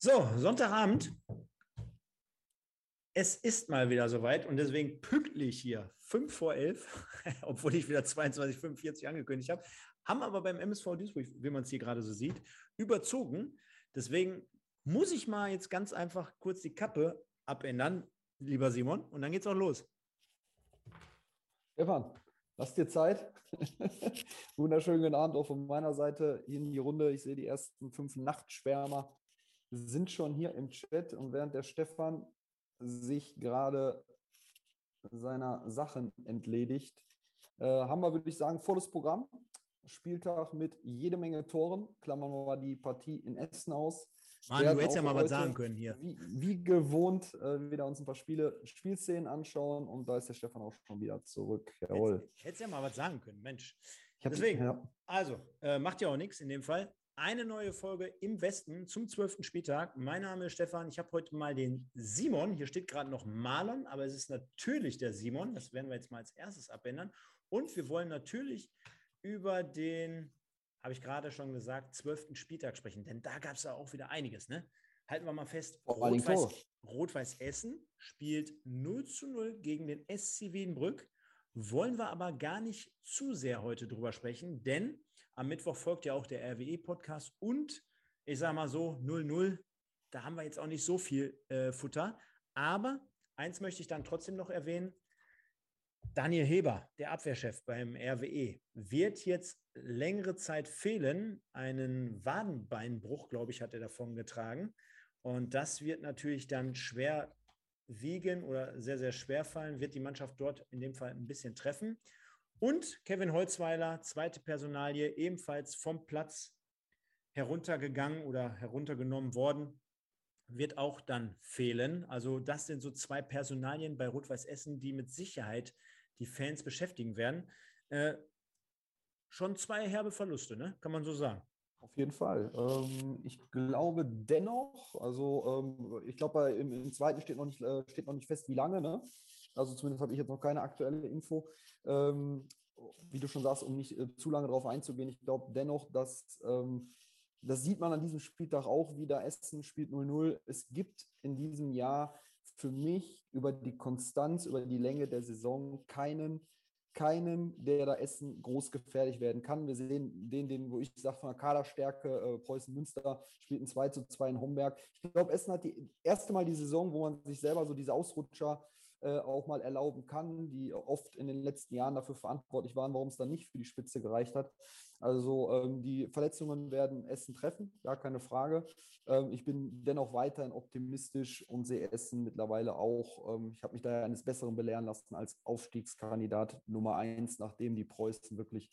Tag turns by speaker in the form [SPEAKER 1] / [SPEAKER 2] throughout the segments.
[SPEAKER 1] So, Sonntagabend. Es ist mal wieder soweit und deswegen pünktlich hier, 5 vor 11, obwohl ich wieder 22,45 angekündigt habe, haben aber beim MSV Duisburg, wie man es hier gerade so sieht, überzogen. Deswegen muss ich mal jetzt ganz einfach kurz die Kappe abändern, lieber Simon, und dann geht's auch los.
[SPEAKER 2] Stefan, lass dir Zeit. Wunderschönen guten Abend auch von meiner Seite in die Runde. Ich sehe die ersten fünf Nachtschwärmer sind schon hier im Chat und während der Stefan sich gerade seiner Sachen entledigt, äh, haben wir, würde ich sagen, volles Programm. Spieltag mit jede Menge Toren. Klammern wir mal die Partie in Essen aus.
[SPEAKER 1] Mann, du hättest ja mal was sagen können hier.
[SPEAKER 2] Wie, wie gewohnt äh, wieder uns ein paar Spiele, Spielszenen anschauen und da ist der Stefan auch schon wieder zurück.
[SPEAKER 1] Jawohl. Hättest ja mal was sagen können, Mensch. Deswegen, ja. also, äh, macht ja auch nichts in dem Fall. Eine neue Folge im Westen zum zwölften Spieltag. Mein Name ist Stefan. Ich habe heute mal den Simon. Hier steht gerade noch Marlon, aber es ist natürlich der Simon. Das werden wir jetzt mal als erstes abändern. Und wir wollen natürlich über den habe ich gerade schon gesagt, zwölften Spieltag sprechen, denn da gab es ja auch wieder einiges. Ne? Halten wir mal fest, Rot-Weiß Rot Essen spielt 0 zu 0 gegen den SC Wiedenbrück. Wollen wir aber gar nicht zu sehr heute drüber sprechen, denn am Mittwoch folgt ja auch der RWE-Podcast und ich sage mal so 0-0, da haben wir jetzt auch nicht so viel äh, Futter. Aber eins möchte ich dann trotzdem noch erwähnen, Daniel Heber, der Abwehrchef beim RWE, wird jetzt längere Zeit fehlen. Einen Wadenbeinbruch, glaube ich, hat er davon getragen. Und das wird natürlich dann schwer wiegen oder sehr, sehr schwer fallen, wird die Mannschaft dort in dem Fall ein bisschen treffen. Und Kevin Holzweiler, zweite Personalie, ebenfalls vom Platz heruntergegangen oder heruntergenommen worden, wird auch dann fehlen. Also das sind so zwei Personalien bei Rot-Weiß Essen, die mit Sicherheit die Fans beschäftigen werden. Äh, schon zwei herbe Verluste, ne? kann man so sagen.
[SPEAKER 2] Auf jeden Fall. Ähm, ich glaube dennoch, also ähm, ich glaube, im, im, zweiten steht noch, nicht, äh, steht noch nicht fest, wie lange. Ne? Also zumindest habe ich jetzt noch keine aktuelle Info. Ähm, wie du schon sagst, um nicht äh, zu lange darauf einzugehen, ich glaube dennoch, dass ähm, das sieht man an diesem Spieltag auch wieder. Essen spielt 0-0. Es gibt in diesem Jahr für mich über die Konstanz, über die Länge der Saison keinen, keinen, der da Essen groß gefährlich werden kann. Wir sehen den, den wo ich sage, von der Kaderstärke, äh, Preußen Münster spielt ein 2 zu 2 in Homberg. Ich glaube, Essen hat die erste Mal die Saison, wo man sich selber so diese Ausrutscher äh, auch mal erlauben kann, die oft in den letzten Jahren dafür verantwortlich waren, warum es dann nicht für die Spitze gereicht hat. Also ähm, die Verletzungen werden Essen treffen, gar keine Frage. Ähm, ich bin dennoch weiterhin optimistisch und sehe Essen mittlerweile auch, ähm, ich habe mich da eines Besseren belehren lassen als Aufstiegskandidat Nummer eins, nachdem die Preußen wirklich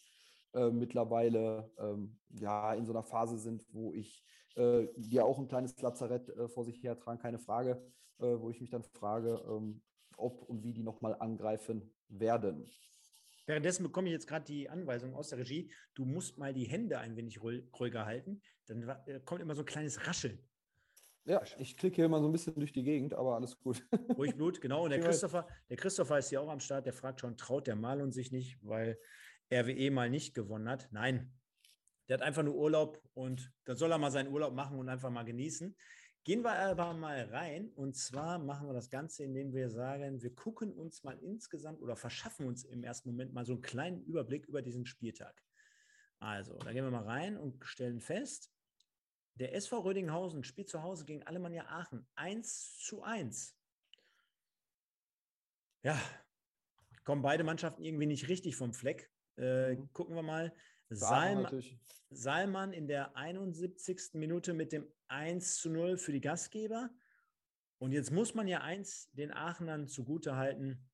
[SPEAKER 2] äh, mittlerweile ähm, ja in so einer Phase sind, wo ich äh, die auch ein kleines Lazarett äh, vor sich her tragen, keine Frage, äh, wo ich mich dann frage, ähm, ob und wie die nochmal angreifen werden.
[SPEAKER 1] Währenddessen bekomme ich jetzt gerade die Anweisung aus der Regie, du musst mal die Hände ein wenig ruhiger halten. Dann äh, kommt immer so ein kleines Rascheln.
[SPEAKER 2] Ja, ich klicke hier immer so ein bisschen durch die Gegend, aber alles gut.
[SPEAKER 1] Ruhig Blut, genau. Und der Christopher, der Christopher ist hier auch am Start, der fragt schon, traut der Malon sich nicht, weil RWE mal nicht gewonnen hat. Nein, der hat einfach nur Urlaub und dann soll er mal seinen Urlaub machen und einfach mal genießen. Gehen wir aber mal rein und zwar machen wir das Ganze, indem wir sagen, wir gucken uns mal insgesamt oder verschaffen uns im ersten Moment mal so einen kleinen Überblick über diesen Spieltag. Also, da gehen wir mal rein und stellen fest, der SV Rödinghausen spielt zu Hause gegen Alemannia Aachen 1 zu 1. Ja, kommen beide Mannschaften irgendwie nicht richtig vom Fleck. Äh, mhm. Gucken wir mal. Salm, Salman in der 71. Minute mit dem 1 zu 0 für die Gastgeber. Und jetzt muss man ja eins den Aachenern zugutehalten,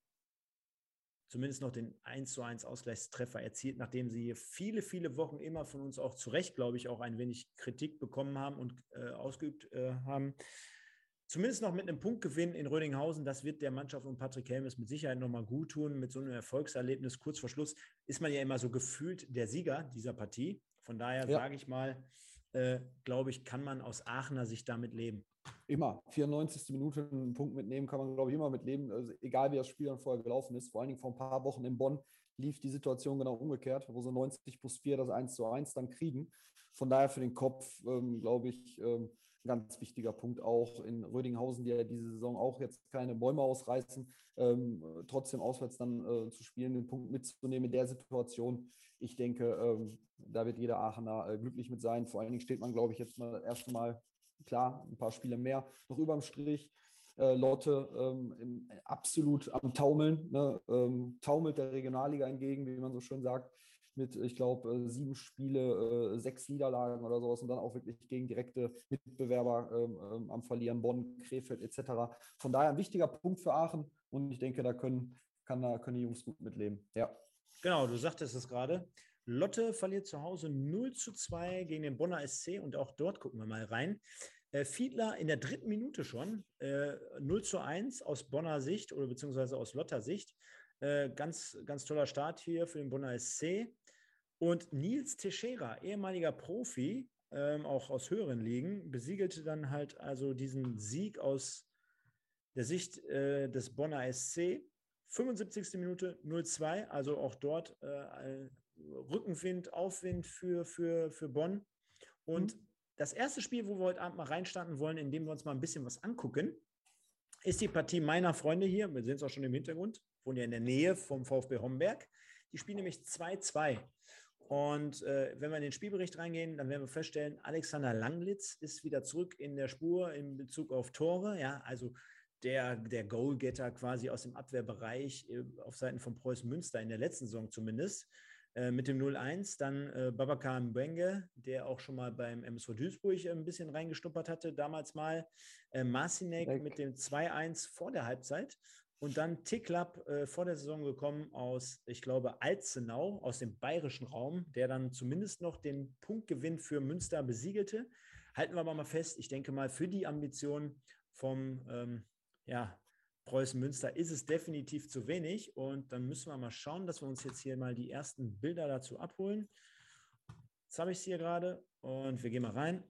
[SPEAKER 1] zumindest noch den 1 zu 1 Ausgleichstreffer erzielt, nachdem sie viele, viele Wochen immer von uns auch zu Recht, glaube ich, auch ein wenig Kritik bekommen haben und äh, ausgeübt äh, haben zumindest noch mit einem Punktgewinn in Rödinghausen, das wird der Mannschaft und Patrick Helmes mit Sicherheit nochmal gut tun. Mit so einem Erfolgserlebnis kurz vor Schluss ist man ja immer so gefühlt der Sieger dieser Partie. Von daher ja. sage ich mal, äh, glaube ich, kann man aus Aachener Sicht damit leben.
[SPEAKER 2] Immer. 94. Minute einen Punkt mitnehmen, kann man, glaube ich, immer mitleben. Also egal wie das Spiel dann vorher gelaufen ist. Vor allen Dingen vor ein paar Wochen in Bonn lief die Situation genau umgekehrt, wo sie 90 plus 4 das 1 zu 1 dann kriegen. Von daher für den Kopf, ähm, glaube ich, ähm, ein ganz wichtiger Punkt auch in Rödinghausen, die ja diese Saison auch jetzt keine Bäume ausreißen, ähm, trotzdem auswärts dann äh, zu spielen, den Punkt mitzunehmen in der Situation. Ich denke, ähm, da wird jeder Aachener äh, glücklich mit sein. Vor allen Dingen steht man, glaube ich, jetzt mal erst mal klar, ein paar Spiele mehr noch überm Strich. Äh, Lotte ähm, absolut am Taumeln, ne? ähm, taumelt der Regionalliga entgegen, wie man so schön sagt mit, ich glaube, äh, sieben Spiele, äh, sechs Niederlagen oder sowas und dann auch wirklich gegen direkte Mitbewerber ähm, ähm, am Verlieren, Bonn, Krefeld etc. Von daher ein wichtiger Punkt für Aachen und ich denke, da können, kann, da können die Jungs gut mitleben. Ja.
[SPEAKER 1] Genau, du sagtest es gerade. Lotte verliert zu Hause 0 zu 2 gegen den Bonner SC und auch dort gucken wir mal rein. Äh, Fiedler in der dritten Minute schon, äh, 0 zu 1 aus Bonner Sicht oder beziehungsweise aus Lotter Sicht. Äh, ganz, ganz toller Start hier für den Bonner SC. Und Nils Teixeira, ehemaliger Profi, ähm, auch aus höheren Ligen, besiegelte dann halt also diesen Sieg aus der Sicht äh, des Bonner SC. 75. Minute 0-2, also auch dort äh, Rückenwind, Aufwind für, für, für Bonn. Und mhm. das erste Spiel, wo wir heute Abend mal reinstarten wollen, in dem wir uns mal ein bisschen was angucken, ist die Partie meiner Freunde hier. Wir sehen es auch schon im Hintergrund, wohnen ja in der Nähe vom VfB Homberg. Die spielen nämlich 2-2. Und äh, wenn wir in den Spielbericht reingehen, dann werden wir feststellen, Alexander Langlitz ist wieder zurück in der Spur in Bezug auf Tore. Ja, also der, der Goalgetter quasi aus dem Abwehrbereich äh, auf Seiten von Preußen Münster in der letzten Saison zumindest. Äh, mit dem 0-1 dann äh, Babacar Mbenge, der auch schon mal beim MSV Duisburg ein bisschen reingestuppert hatte, damals mal. Äh, Marcinek mit dem 2-1 vor der Halbzeit und dann Ticklab äh, vor der Saison gekommen aus, ich glaube, Alzenau, aus dem bayerischen Raum, der dann zumindest noch den Punktgewinn für Münster besiegelte. Halten wir aber mal fest, ich denke mal, für die Ambition vom ähm, ja, Preußen Münster ist es definitiv zu wenig. Und dann müssen wir mal schauen, dass wir uns jetzt hier mal die ersten Bilder dazu abholen. Jetzt habe ich es hier gerade und wir gehen mal rein.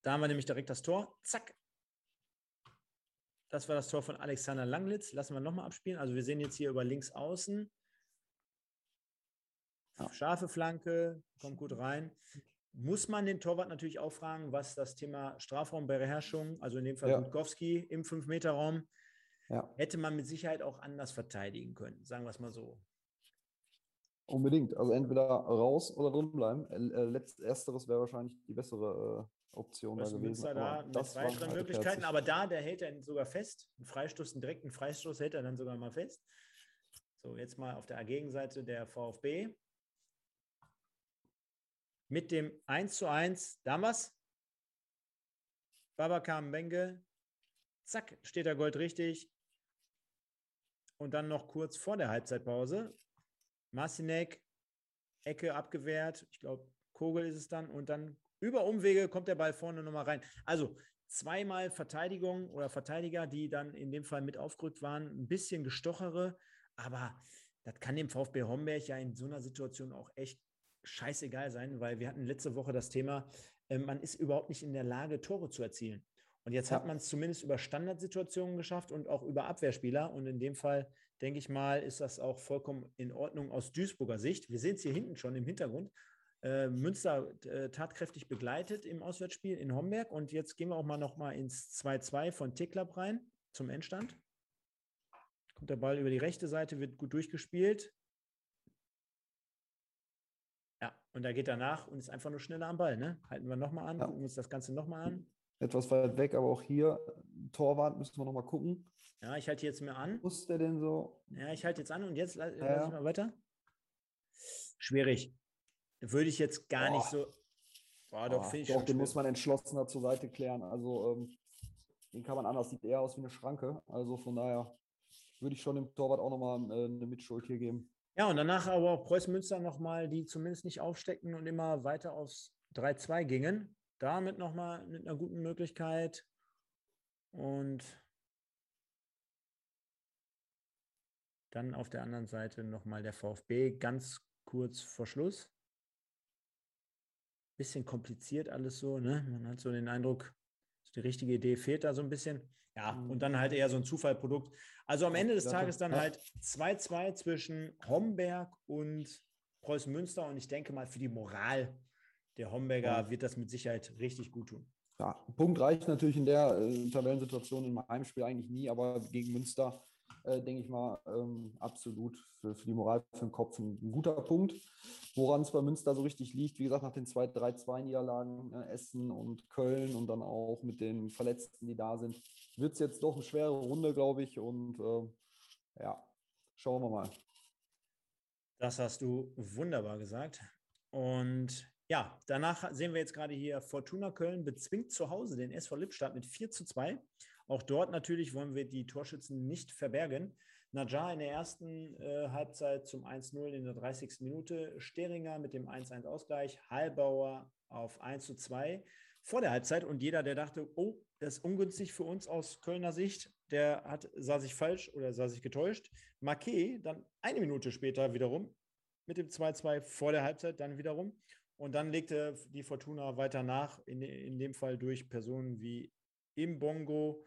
[SPEAKER 1] Da haben wir nämlich direkt das Tor. Zack, das war das Tor von Alexander Langlitz. Lassen wir nochmal abspielen. Also wir sehen jetzt hier über links außen. Scharfe Flanke, kommt gut rein. Muss man den Torwart natürlich auch fragen, was das Thema Strafraumbeherrschung, also in dem Fall ja. Gutkowski im 5-Meter-Raum, ja. hätte man mit Sicherheit auch anders verteidigen können, sagen wir es mal so.
[SPEAKER 2] Unbedingt. Also entweder raus oder drin bleiben. Äh, letzteres wäre wahrscheinlich die bessere äh, Option
[SPEAKER 1] da gewesen. da mit weiteren halt Möglichkeiten, aber da, der hält er sogar fest. Ein Freistoß, einen direkten Freistoß hält er dann sogar mal fest. So, jetzt mal auf der Gegenseite der VfB. Mit dem 1 zu 1 damals. Babakar Mbenge. Zack, steht der Gold richtig. Und dann noch kurz vor der Halbzeitpause. Marcinek, Ecke abgewehrt. Ich glaube, Kogel ist es dann. Und dann über Umwege kommt der Ball vorne nochmal rein. Also zweimal Verteidigung oder Verteidiger, die dann in dem Fall mit aufgerückt waren, ein bisschen gestochere, aber das kann dem VfB Homberg ja in so einer Situation auch echt scheißegal sein, weil wir hatten letzte Woche das Thema, äh, man ist überhaupt nicht in der Lage, Tore zu erzielen. Und jetzt ja. hat man es zumindest über Standardsituationen geschafft und auch über Abwehrspieler. Und in dem Fall, denke ich mal, ist das auch vollkommen in Ordnung aus Duisburger Sicht. Wir sehen es hier hinten schon im Hintergrund äh, Münster äh, tatkräftig begleitet im Auswärtsspiel in Homberg. Und jetzt gehen wir auch mal noch mal ins 2-2 von Ticklab rein zum Endstand. Kommt der Ball über die rechte Seite, wird gut durchgespielt. Ja, und da geht er nach und ist einfach nur schneller am Ball. Ne? Halten wir nochmal an, ja. gucken uns das Ganze nochmal an.
[SPEAKER 2] Etwas weit weg, aber auch hier, Torwart, müssen wir nochmal gucken.
[SPEAKER 1] Ja, ich halte jetzt mir an.
[SPEAKER 2] Muss der denn so?
[SPEAKER 1] Ja, ich halte jetzt an und jetzt ja. lasse ich mal weiter. Schwierig würde ich jetzt gar Boah. nicht so.
[SPEAKER 2] Boah, doch, Boah, doch den muss man entschlossener zur Seite klären. Also ähm, den kann man anders, sieht eher aus wie eine Schranke. Also von daher würde ich schon dem Torwart auch nochmal äh, eine Mitschuld hier geben.
[SPEAKER 1] Ja, und danach aber auch Preußen Münster nochmal, die zumindest nicht aufsteckten und immer weiter aufs 3-2 gingen. Damit nochmal mit einer guten Möglichkeit. Und dann auf der anderen Seite nochmal der VfB ganz kurz vor Schluss bisschen kompliziert alles so. Ne? Man hat so den Eindruck, die richtige Idee fehlt da so ein bisschen. Ja, und dann halt eher so ein Zufallprodukt. Also am Ende des Tages dann halt 2-2 zwischen Homberg und Preußen Münster. Und ich denke mal, für die Moral der Homberger wird das mit Sicherheit richtig gut tun.
[SPEAKER 2] Ja, Punkt reicht natürlich in der äh, Tabellensituation in meinem Spiel eigentlich nie, aber gegen Münster äh, denke ich mal, ähm, absolut für, für, die Moral, für den Kopf ein, ein guter Punkt. Woran es bei Münster so richtig liegt, wie gesagt, nach den zwei 3-2-Niederlagen äh, Essen und Köln und dann auch mit den Verletzten, die da sind, wird es jetzt doch eine schwere Runde, glaube ich. Und äh, ja, schauen wir mal.
[SPEAKER 1] Das hast du wunderbar gesagt. Und ja, danach sehen wir jetzt gerade hier Fortuna Köln bezwingt zu Hause den SV Lippstadt mit 4 zu 2. Auch dort natürlich wollen wir die Torschützen nicht verbergen. Najar in der ersten äh, Halbzeit zum 1-0 in der 30. Minute, Steringer mit dem 1-1 Ausgleich, Hallbauer auf 1 zu 2 vor der Halbzeit und jeder, der dachte, oh, das ist ungünstig für uns aus Kölner Sicht, der hat, sah sich falsch oder sah sich getäuscht. Marquet dann eine Minute später wiederum mit dem 2-2 vor der Halbzeit dann wiederum. Und dann legte die Fortuna weiter nach, in, in dem Fall durch Personen wie Imbongo,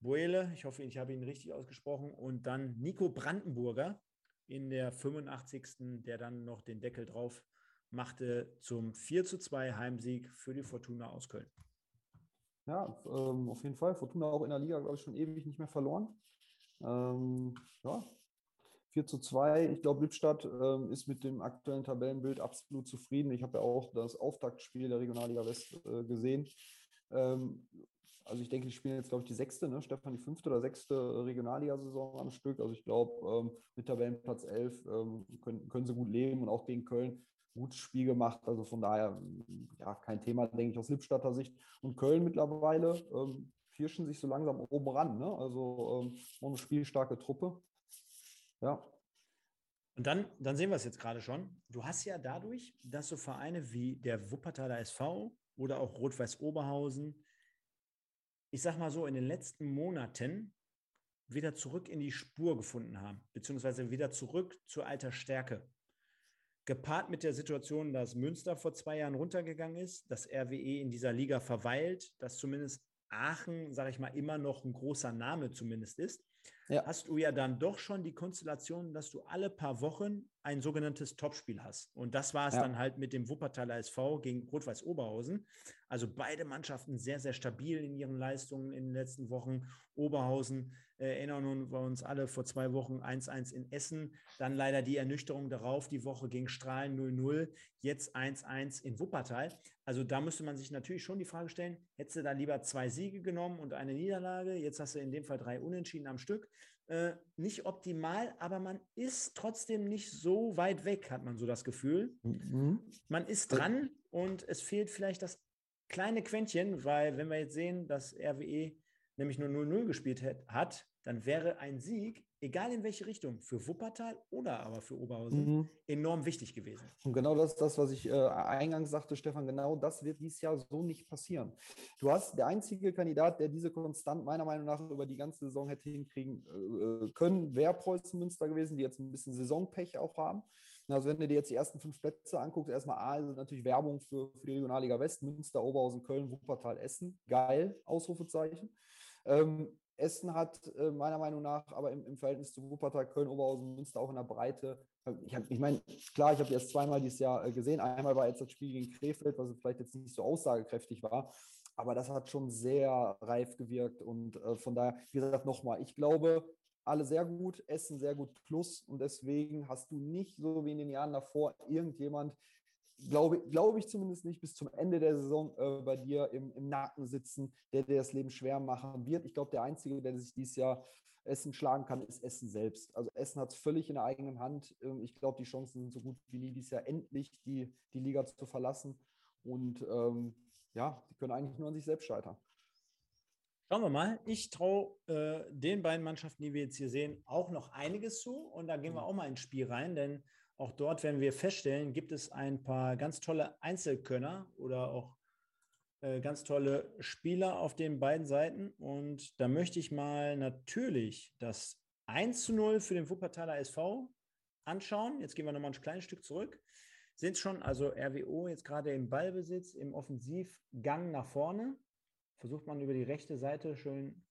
[SPEAKER 1] Boele, ich hoffe, ich habe ihn richtig ausgesprochen, und dann Nico Brandenburger in der 85. der dann noch den Deckel drauf machte zum 4 zu 2 Heimsieg für die Fortuna aus Köln.
[SPEAKER 2] Ja, ähm, auf jeden Fall. Fortuna auch in der Liga, glaube ich, schon ewig nicht mehr verloren. Ähm, ja, 4 zu 2. Ich glaube, Lippstadt ähm, ist mit dem aktuellen Tabellenbild absolut zufrieden. Ich habe ja auch das Auftaktspiel der Regionalliga West äh, gesehen. Ähm, also ich denke, die spielen jetzt, glaube ich, die sechste, ne? Stefan, die fünfte oder sechste Regionalliga-Saison am Stück. Also ich glaube, ähm, mit Tabellenplatz 11 ähm, können, können sie gut leben und auch gegen Köln gutes Spiel gemacht. Also von daher, ja, kein Thema, denke ich, aus Lippstadter Sicht. Und Köln mittlerweile ähm, pirschen sich so langsam oben ran. Ne? Also ähm, eine spielstarke Truppe. Ja.
[SPEAKER 1] Und dann, dann sehen wir es jetzt gerade schon. Du hast ja dadurch, dass so Vereine wie der Wuppertaler SV oder auch Rot-Weiß Oberhausen, ich sag mal so, in den letzten Monaten wieder zurück in die Spur gefunden haben, beziehungsweise wieder zurück zur alter Stärke gepaart mit der Situation, dass Münster vor zwei Jahren runtergegangen ist, dass RWE in dieser Liga verweilt, dass zumindest Aachen, sage ich mal, immer noch ein großer Name zumindest ist, ja. hast du ja dann doch schon die Konstellation, dass du alle paar Wochen ein sogenanntes Topspiel hast. Und das war es ja. dann halt mit dem Wuppertaler SV gegen Rot-Weiß Oberhausen. Also beide Mannschaften sehr, sehr stabil in ihren Leistungen in den letzten Wochen. Oberhausen äh, erinnern wir uns alle vor zwei Wochen 1-1 in Essen. Dann leider die Ernüchterung darauf, die Woche gegen Strahlen 0-0, jetzt 1-1 in Wuppertal. Also da müsste man sich natürlich schon die Frage stellen, hättest du da lieber zwei Siege genommen und eine Niederlage? Jetzt hast du in dem Fall drei Unentschieden am Stück. Äh, nicht optimal, aber man ist trotzdem nicht so weit weg, hat man so das Gefühl. Mhm. Man ist dran und es fehlt vielleicht das kleine Quäntchen, weil wenn wir jetzt sehen, dass RWE nämlich nur 0-0 gespielt hat, dann wäre ein Sieg, egal in welche Richtung, für Wuppertal oder aber für Oberhausen, mhm. enorm wichtig gewesen.
[SPEAKER 2] Und genau das ist das, was ich äh, eingangs sagte, Stefan, genau das wird dieses Jahr so nicht passieren. Du hast der einzige Kandidat, der diese Konstant meiner Meinung nach über die ganze Saison hätte hinkriegen äh, können, wäre Preußen Münster gewesen, die jetzt ein bisschen Saisonpech auch haben. Also wenn du dir jetzt die ersten fünf Plätze anguckst, erstmal A, also natürlich Werbung für, für die Regionalliga West, Münster, Oberhausen, Köln, Wuppertal, Essen. Geil, Ausrufezeichen. Ähm, Essen hat äh, meiner Meinung nach aber im, im, Verhältnis zu Wuppertal, Köln, Oberhausen, Münster auch in der Breite. Ich, ich meine, klar, ich habe erst zweimal dieses Jahr äh, gesehen. Einmal war jetzt das Spiel gegen Krefeld, was vielleicht jetzt nicht so aussagekräftig war. Aber das hat schon sehr reif gewirkt. Und äh, von daher, wie gesagt, nochmal, ich glaube, alle sehr gut, Essen sehr gut plus. Und deswegen hast du nicht so wie in den Jahren davor irgendjemand, glaube, glaube ich zumindest nicht, bis zum Ende der Saison äh, bei dir im, im, Nacken sitzen, der dir das Leben schwer machen wird. Ich glaube, der Einzige, der sich dieses Jahr Essen schlagen kann, ist Essen selbst. Also Essen hat es völlig in der eigenen Hand. Ähm, ich glaube, die Chancen sind so gut wie nie dieses Jahr endlich die, die Liga zu verlassen. Und ähm, ja, die können eigentlich nur an sich selbst scheitern.
[SPEAKER 1] Schauen wir mal. Ich traue äh, den beiden Mannschaften, die wir jetzt hier sehen, auch noch einiges zu. Und da gehen wir mhm. auch mal ins Spiel rein, denn auch dort werden wir feststellen, gibt es ein paar ganz tolle Einzelkönner oder auch äh, ganz tolle Spieler auf den beiden Seiten. Und da möchte ich mal natürlich das 1 zu 0 für den Wuppertaler SV anschauen. Jetzt gehen wir nochmal ein kleines Stück zurück. Sind schon also RWO jetzt gerade im Ballbesitz, im Offensivgang nach vorne. Versucht man über die rechte Seite schön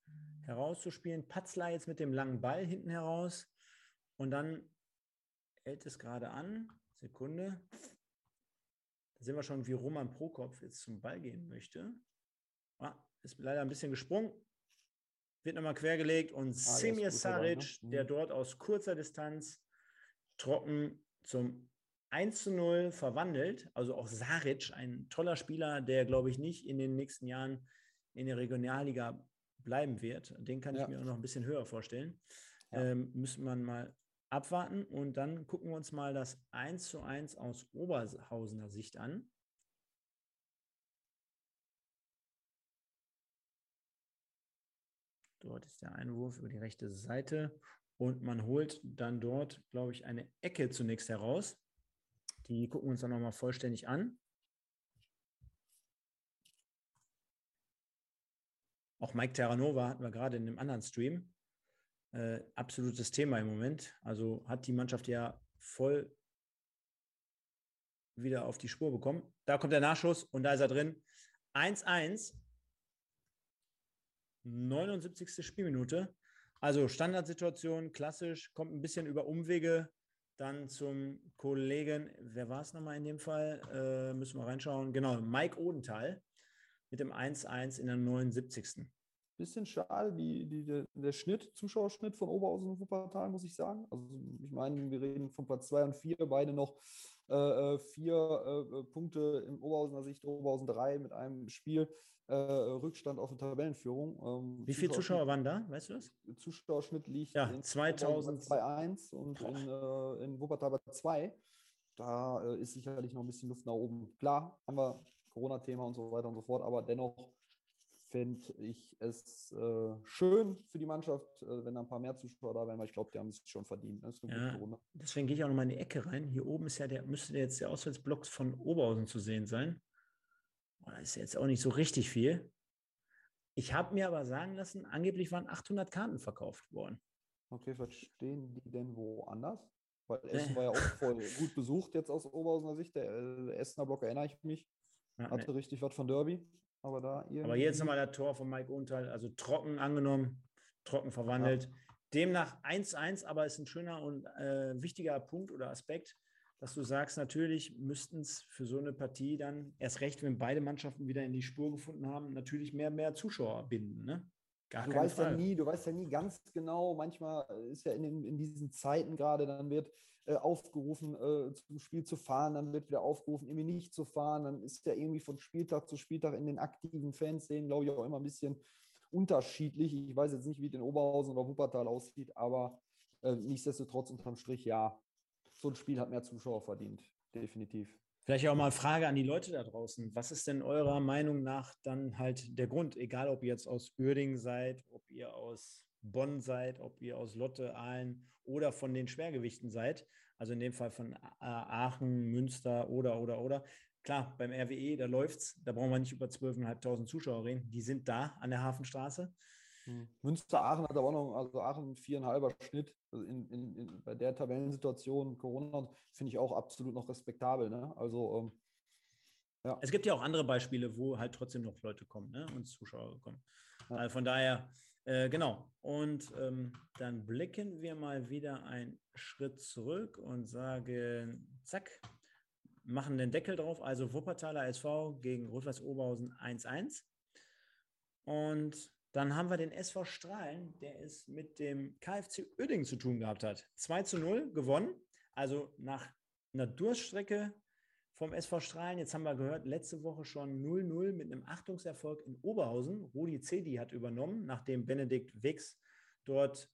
[SPEAKER 1] herauszuspielen. Patzler jetzt mit dem langen Ball hinten heraus. Und dann hält es gerade an. Sekunde. Da sehen wir schon, wie Roman Prokop jetzt zum Ball gehen möchte. Ah, ist leider ein bisschen gesprungen. Wird nochmal quergelegt und ah, Semir Saric, ne? der mhm. dort aus kurzer Distanz trocken zum 1 zu 0 verwandelt. Also auch Saric, ein toller Spieler, der, glaube ich, nicht in den nächsten Jahren in der Regionalliga bleiben wird. Den kann ja. ich mir auch noch ein bisschen höher vorstellen. Ja. Ähm, müssen wir mal abwarten und dann gucken wir uns mal das 1 zu 1 aus Oberhausener Sicht an. Dort ist der Einwurf über die rechte Seite und man holt dann dort, glaube ich, eine Ecke zunächst heraus. Die gucken wir uns dann nochmal vollständig an. Auch Mike Terranova hatten wir gerade in einem anderen Stream. Äh, absolutes Thema im Moment. Also hat die Mannschaft ja voll wieder auf die Spur bekommen. Da kommt der Nachschuss und da ist er drin. 1-1. 79. Spielminute. Also Standardsituation, klassisch, kommt ein bisschen über Umwege dann zum Kollegen, wer war es nochmal in dem Fall? Äh, müssen wir reinschauen. Genau, Mike Odenthal mit dem 1-1 in der 79.
[SPEAKER 2] Bisschen schade, die, die, der, der Schnitt, Zuschauerschnitt von Oberhausen und Wuppertal, muss ich sagen. Also ich meine, wir reden von Platz 2 und 4, beide noch äh, äh, vier äh, Punkte im Oberhausener Sicht, Oberhausen 3 mit einem Spiel. Äh, Rückstand auf die Tabellenführung.
[SPEAKER 1] Ähm, Wie viele Zuschauer waren da? Weißt du das?
[SPEAKER 2] Zuschauerschnitt liegt
[SPEAKER 1] ja, in 2000
[SPEAKER 2] 2-1 und in, äh, in Wuppertal bei 2. Da äh, ist sicherlich noch ein bisschen Luft nach oben. Klar, haben wir Corona-Thema und so weiter und so fort, aber dennoch fände ich es äh, schön für die Mannschaft, äh, wenn da ein paar mehr Zuschauer da wären, weil ich glaube, die haben es schon verdient. Ne?
[SPEAKER 1] Ja, deswegen gehe ich auch nochmal in die Ecke rein. Hier oben ist ja der, müsste jetzt der Auswärtsblock von Oberhausen zu sehen sein. Das ist jetzt auch nicht so richtig viel. Ich habe mir aber sagen lassen, angeblich waren 800 Karten verkauft worden.
[SPEAKER 2] Okay, verstehen die denn woanders? Weil Essen war ja auch voll gut besucht jetzt aus Oberhausener Sicht. Der äh, Essener Block erinnere ich mich. Hatte richtig was von Derby. Aber da
[SPEAKER 1] Aber jetzt nochmal das Tor von Mike Unteil, also trocken angenommen, trocken verwandelt. Ja. Demnach 1-1, aber ist ein schöner und äh, wichtiger Punkt oder Aspekt, dass du sagst, natürlich müssten es für so eine Partie dann, erst recht, wenn beide Mannschaften wieder in die Spur gefunden haben, natürlich mehr mehr Zuschauer binden. Ne?
[SPEAKER 2] Gar du weißt Frage. ja nie, du weißt ja nie ganz genau, manchmal ist ja in, den, in diesen Zeiten gerade, dann wird äh, aufgerufen, äh, zum Spiel zu fahren, dann wird wieder aufgerufen, irgendwie nicht zu fahren, dann ist ja irgendwie von Spieltag zu Spieltag in den aktiven Fanszenen, glaube ich, auch immer ein bisschen unterschiedlich. Ich weiß jetzt nicht, wie es in Oberhausen oder Wuppertal aussieht, aber äh, nichtsdestotrotz unterm Strich, ja, so ein Spiel hat mehr Zuschauer verdient, definitiv.
[SPEAKER 1] Vielleicht auch mal eine Frage an die Leute da draußen. Was ist denn eurer Meinung nach dann halt der Grund, egal ob ihr jetzt aus Uerdingen seid, ob ihr aus Bonn seid, ob ihr aus Lotte, Aalen oder von den Schwergewichten seid, also in dem Fall von Aachen, Münster oder, oder, oder. Klar, beim RWE, da läuft es, da brauchen wir nicht über 12.500 Zuschauer reden, die sind da an der Hafenstraße.
[SPEAKER 2] Hm. Münster Aachen hat aber auch noch, also Aachen viereinhalber Schnitt also in, in, in, bei der Tabellensituation Corona finde ich auch absolut noch respektabel. Ne? Also ähm,
[SPEAKER 1] ja. Es gibt ja auch andere Beispiele, wo halt trotzdem noch Leute kommen ne? und Zuschauer kommen. Ja. Also von daher, äh, genau. Und ähm, dann blicken wir mal wieder einen Schritt zurück und sagen, zack, machen den Deckel drauf. Also Wuppertaler SV gegen Rot-Weiß Oberhausen 1-1. Und dann haben wir den SV Strahlen, der es mit dem KfC Oerding zu tun gehabt hat. 2 zu 0 gewonnen. Also nach einer Durststrecke vom SV Strahlen. Jetzt haben wir gehört, letzte Woche schon 0-0 mit einem Achtungserfolg in Oberhausen. Rudi Cedi hat übernommen, nachdem Benedikt Wix dort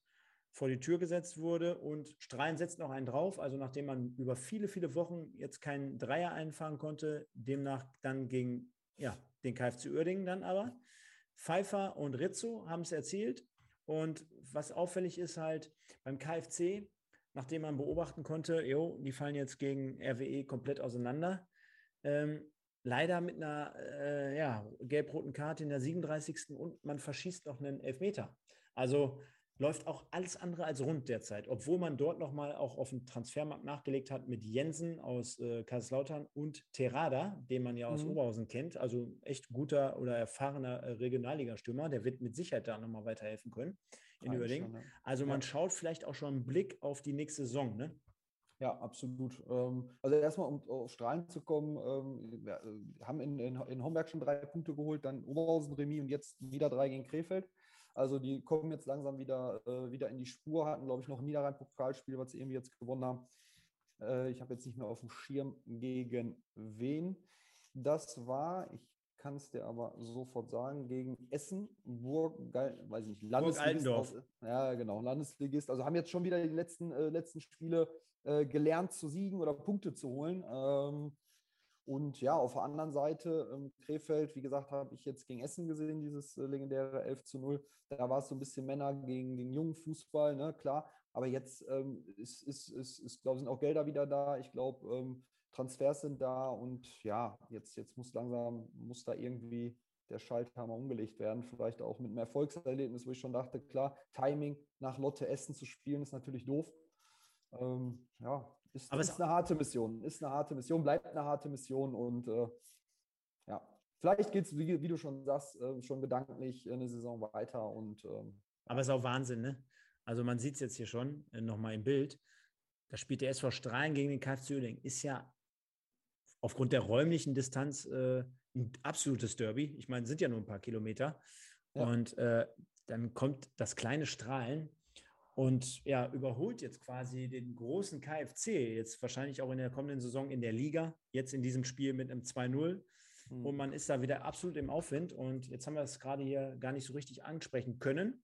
[SPEAKER 1] vor die Tür gesetzt wurde und Strahlen setzt noch einen drauf. Also nachdem man über viele, viele Wochen jetzt keinen Dreier einfangen konnte, demnach dann gegen ja, den KfC Uerdingen dann aber. Pfeiffer und Rizzo haben es erzielt. Und was auffällig ist halt beim KfC, nachdem man beobachten konnte, jo, die fallen jetzt gegen RWE komplett auseinander. Ähm, leider mit einer äh, ja, gelb-roten Karte in der 37. und man verschießt noch einen Elfmeter. Also läuft auch alles andere als rund derzeit, obwohl man dort nochmal auch auf dem Transfermarkt nachgelegt hat mit Jensen aus äh, Kaiserslautern und Terada, den man ja aus mhm. Oberhausen kennt, also echt guter oder erfahrener äh, Regionalligastürmer, der wird mit Sicherheit da nochmal weiterhelfen können in Überlegen. Also man ja. schaut vielleicht auch schon einen Blick auf die nächste Saison, ne?
[SPEAKER 2] Ja, absolut. Ähm, also erstmal, um auf Strahlen zu kommen, ähm, wir äh, haben in, in, in Homberg schon drei Punkte geholt, dann Oberhausen Remis und jetzt wieder drei gegen Krefeld. Also die kommen jetzt langsam wieder, äh, wieder in die Spur, hatten, glaube ich, noch ein Niederrhein-Pokalspiel, was sie irgendwie jetzt gewonnen haben. Äh, ich habe jetzt nicht mehr auf dem Schirm gegen wen. Das war, ich kann es dir aber sofort sagen, gegen Essen, Burg, weiß ich nicht, Landesligist. ja, genau, Landesligist. Also haben jetzt schon wieder die letzten, äh, letzten Spiele äh, gelernt zu siegen oder Punkte zu holen. Ähm, und ja, auf der anderen Seite, ähm, Krefeld, wie gesagt, habe ich jetzt gegen Essen gesehen, dieses äh, legendäre 11 zu 0. Da war es so ein bisschen Männer gegen, gegen jungen Fußball, ne, klar. Aber jetzt ähm, ist, ist, ist, ist, glaube sind auch Gelder wieder da. Ich glaube, ähm, Transfers sind da und ja, jetzt, jetzt muss langsam, muss da irgendwie der Schalthammer umgelegt werden. Vielleicht auch mit einem Erfolgserlebnis, wo ich schon dachte, klar, Timing nach Lotte Essen zu spielen, ist natürlich doof. Ähm, ja, ist, Aber ist eine harte Mission. Ist eine harte Mission, bleibt eine harte Mission und äh, ja, vielleicht geht es, wie, wie, du schon sagst, äh, schon gedanklich eine Saison weiter und. Ähm,
[SPEAKER 1] Aber es ist auch Wahnsinn, ne? Also man sieht es jetzt hier schon äh, nochmal im Bild. Da spielt der SV Strahlen gegen den KFC Uerdingen. Ist ja aufgrund der räumlichen Distanz äh, ein absolutes Derby. Ich meine, sind ja nur ein paar Kilometer. Ja. Und äh, dann kommt das kleine Strahlen und ja, überholt jetzt quasi den großen KFC, jetzt wahrscheinlich auch in der kommenden Saison in der Liga, jetzt in diesem Spiel mit einem 2-0. Mhm. Und man ist da wieder absolut im Aufwind. Und jetzt haben wir es gerade hier gar nicht so richtig ansprechen können.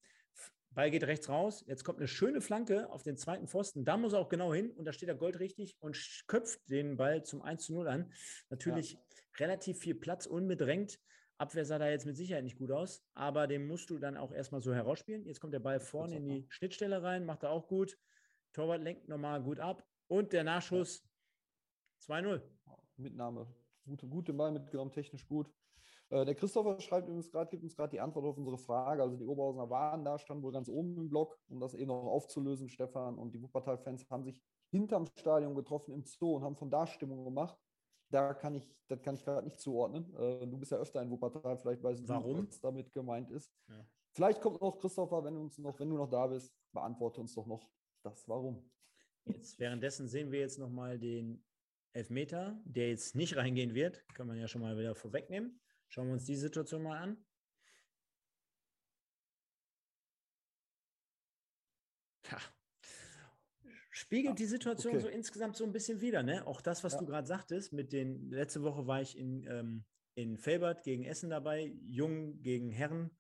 [SPEAKER 1] Ball geht rechts raus. Jetzt kommt eine schöne Flanke auf den zweiten Pfosten. Da muss er auch genau hin. Und da steht er goldrichtig und köpft den Ball zum 1 0 an. Natürlich ja. relativ viel Platz, unbedrängt. Abwehr sah da jetzt mit Sicherheit nicht gut aus, aber den musst du dann auch erstmal so herausspielen. Jetzt kommt der Ball vorne in die Schnittstelle rein, macht er auch gut. Torwart lenkt nochmal gut ab. Und der Nachschuss 2-0.
[SPEAKER 2] Mitnahme. Gute, gute Ball mitgenommen, technisch gut. Äh, der Christopher schreibt übrigens gerade, gibt uns gerade die Antwort auf unsere Frage. Also die Oberhausener waren da, standen wohl ganz oben im Block, um das eben noch aufzulösen, Stefan. Und die Wuppertal-Fans haben sich hinterm Stadion getroffen im Zoo und haben von da Stimmung gemacht da kann ich, das kann ich gerade nicht zuordnen. Äh, du bist ja öfter in Wuppertal, vielleicht weißt
[SPEAKER 1] Warum?
[SPEAKER 2] du, was damit gemeint ist. Ja. Vielleicht kommt noch Christopher, wenn du uns noch, wenn du noch da bist, beantworte uns doch noch das Warum.
[SPEAKER 1] Jetzt währenddessen sehen wir jetzt nochmal den Elfmeter, der jetzt nicht reingehen wird. Kann man ja schon mal wieder vorwegnehmen. Schauen wir uns die Situation mal an. Ja, spiegelt ja, die Situation okay. so insgesamt so ein bisschen wieder. Ne? Auch das, was ja. du gerade sagtest, mit den, letzte Woche war ich in, ähm, in Felbert gegen Essen dabei, Jung gegen Herren.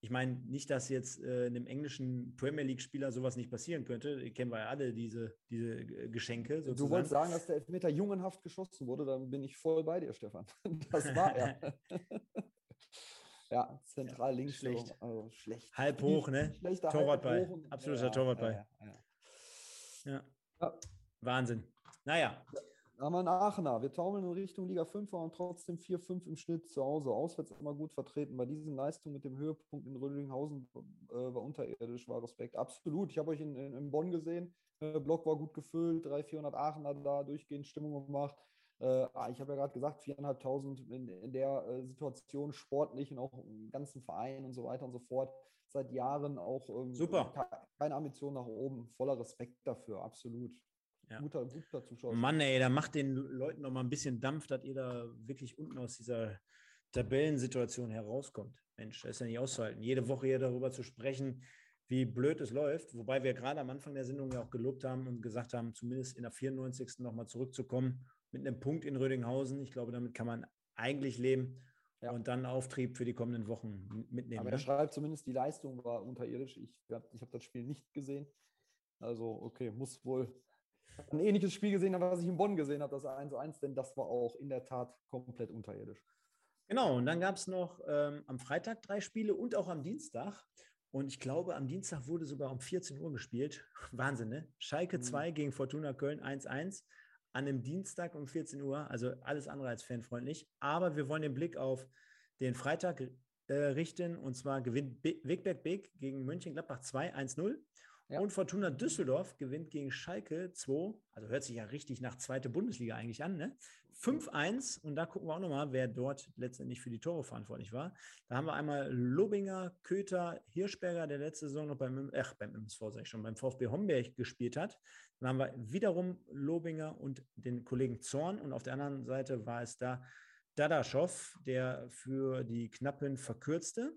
[SPEAKER 1] Ich meine, nicht, dass jetzt äh, einem englischen Premier League-Spieler sowas nicht passieren könnte. Die kennen wir ja alle, diese, diese Geschenke.
[SPEAKER 2] Sozusagen. Du wolltest sagen, dass der Elfmeter jungenhaft geschossen wurde, dann bin ich voll bei dir, Stefan. Das war er. ja, zentral ja, links.
[SPEAKER 1] Schlecht. So, also schlecht. Halb hoch, ne? Torwartball. Absoluter ja, Torwartball. Ja. ja. Wahnsinn. Naja.
[SPEAKER 2] Aber Aachener, wir taumeln in Richtung Liga 5 und trotzdem 4-5 im Schnitt zu Hause. Auswärts immer gut vertreten. Bei diesen Leistungen mit dem Höhepunkt in Rödinghausen äh, war unterirdisch, war Respekt. Absolut. Ich habe euch in, in, in, Bonn gesehen. Äh, Block war gut gefüllt, 300, 400 Aachener da durchgehend Stimmung gemacht. Äh, ah, ich habe ja gerade gesagt, 4.500 in, in der äh, Situation sportlich und auch im ganzen Verein und so weiter und so fort seit Jahren auch
[SPEAKER 1] ähm, Super.
[SPEAKER 2] keine Ambition nach oben. Voller Respekt dafür, absolut.
[SPEAKER 1] Ja. Guter, guter Zuschauer. Mann, ey, da macht den Leuten noch mal ein bisschen Dampf, dass ihr da wirklich unten aus dieser Tabellensituation herauskommt. Mensch, das ist ja nicht auszuhalten. Jede Woche hier darüber zu sprechen, wie blöd es läuft. Wobei wir gerade am Anfang der Sendung ja auch gelobt haben und gesagt haben, zumindest in der 94. nochmal zurückzukommen mit einem Punkt in Rödinghausen. Ich glaube, damit kann man eigentlich leben ja. und dann Auftrieb für die kommenden Wochen mitnehmen.
[SPEAKER 2] Aber er ne? schreibt zumindest, die Leistung war unterirdisch. Ich habe ich hab das Spiel nicht gesehen. Also, okay, muss wohl ein ähnliches Spiel gesehen haben, was ich in Bonn gesehen habe, das 1-1, denn das war auch in der Tat komplett unterirdisch.
[SPEAKER 1] Genau, und dann gab es noch ähm, am Freitag drei Spiele und auch am Dienstag. Und ich glaube, am Dienstag wurde sogar um 14 Uhr gespielt. Wahnsinn, ne? Schalke mhm. 2 gegen Fortuna Köln 1-1 an einem Dienstag um 14 Uhr. Also alles andere als fanfreundlich. Aber wir wollen den Blick auf den Freitag äh, richten. Und zwar gewinnt Wigberg Big gegen Mönchengladbach 2 1-0. Ja. Und Fortuna Düsseldorf gewinnt gegen Schalke 2. Also hört sich ja richtig nach zweite Bundesliga eigentlich an. Ne? 5-1. Und da gucken wir auch nochmal, wer dort letztendlich für die Tore verantwortlich war. Da haben wir einmal Lobinger, Köter, Hirschberger, der letzte Saison noch beim, ach, beim MSV, sag ich schon, beim VfB Homberg gespielt hat. Dann haben wir wiederum Lobinger und den Kollegen Zorn. Und auf der anderen Seite war es da Dadaschow, der für die Knappen verkürzte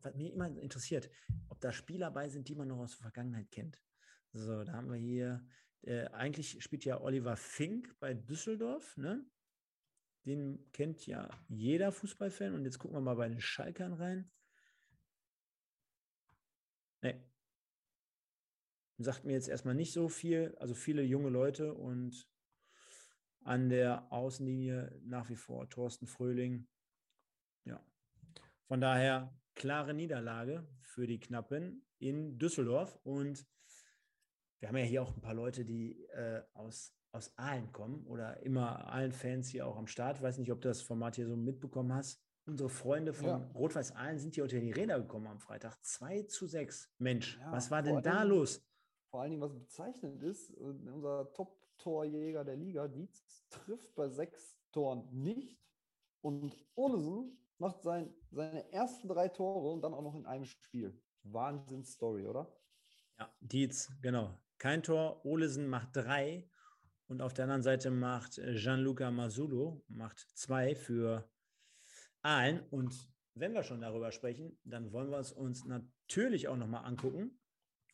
[SPEAKER 1] was mich immer interessiert, ob da Spieler bei sind, die man noch aus der Vergangenheit kennt. So, da haben wir hier, äh, eigentlich spielt ja Oliver Fink bei Düsseldorf, ne? Den kennt ja jeder Fußballfan. Und jetzt gucken wir mal bei den Schalkern rein. Nee. Sagt mir jetzt erstmal nicht so viel. Also viele junge Leute und an der Außenlinie nach wie vor Thorsten Fröhling. Ja. Von daher klare Niederlage für die Knappen in Düsseldorf. Und wir haben ja hier auch ein paar Leute, die äh, aus, aus Aalen kommen oder immer Aalen-Fans hier auch am Start. Ich weiß nicht, ob du das Format hier so mitbekommen hast. Unsere Freunde von ja. Rot-Weiß Aalen sind hier unter die Räder gekommen am Freitag. 2 zu 6. Mensch, ja, was war denn da
[SPEAKER 2] Dingen,
[SPEAKER 1] los?
[SPEAKER 2] Vor allen Dingen, was bezeichnend ist, äh, unser Top-Torjäger der Liga, Dietz, trifft bei sechs Toren nicht. Und Olesen macht sein, seine ersten drei Tore und dann auch noch in einem Spiel. Wahnsinn-Story, oder?
[SPEAKER 1] Ja, Dietz, genau. Kein Tor. Olesen macht drei. Und auf der anderen Seite macht Gianluca Masulo macht zwei für Aalen. Und wenn wir schon darüber sprechen, dann wollen wir es uns natürlich auch nochmal angucken.